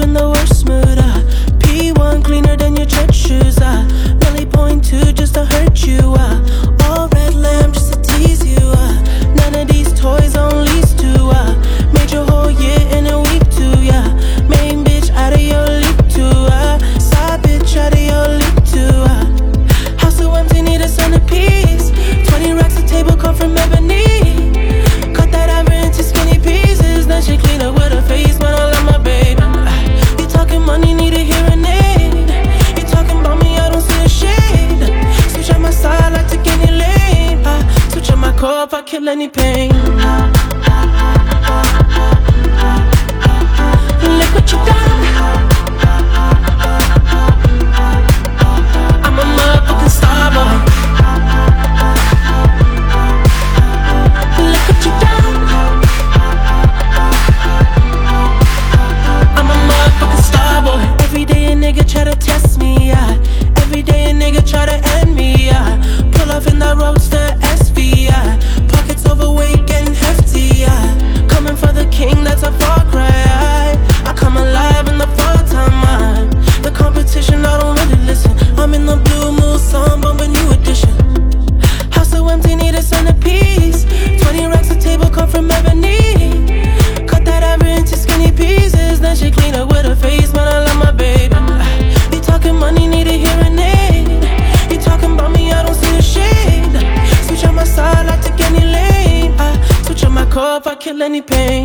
in the worst kill any pain. If I kill any pain.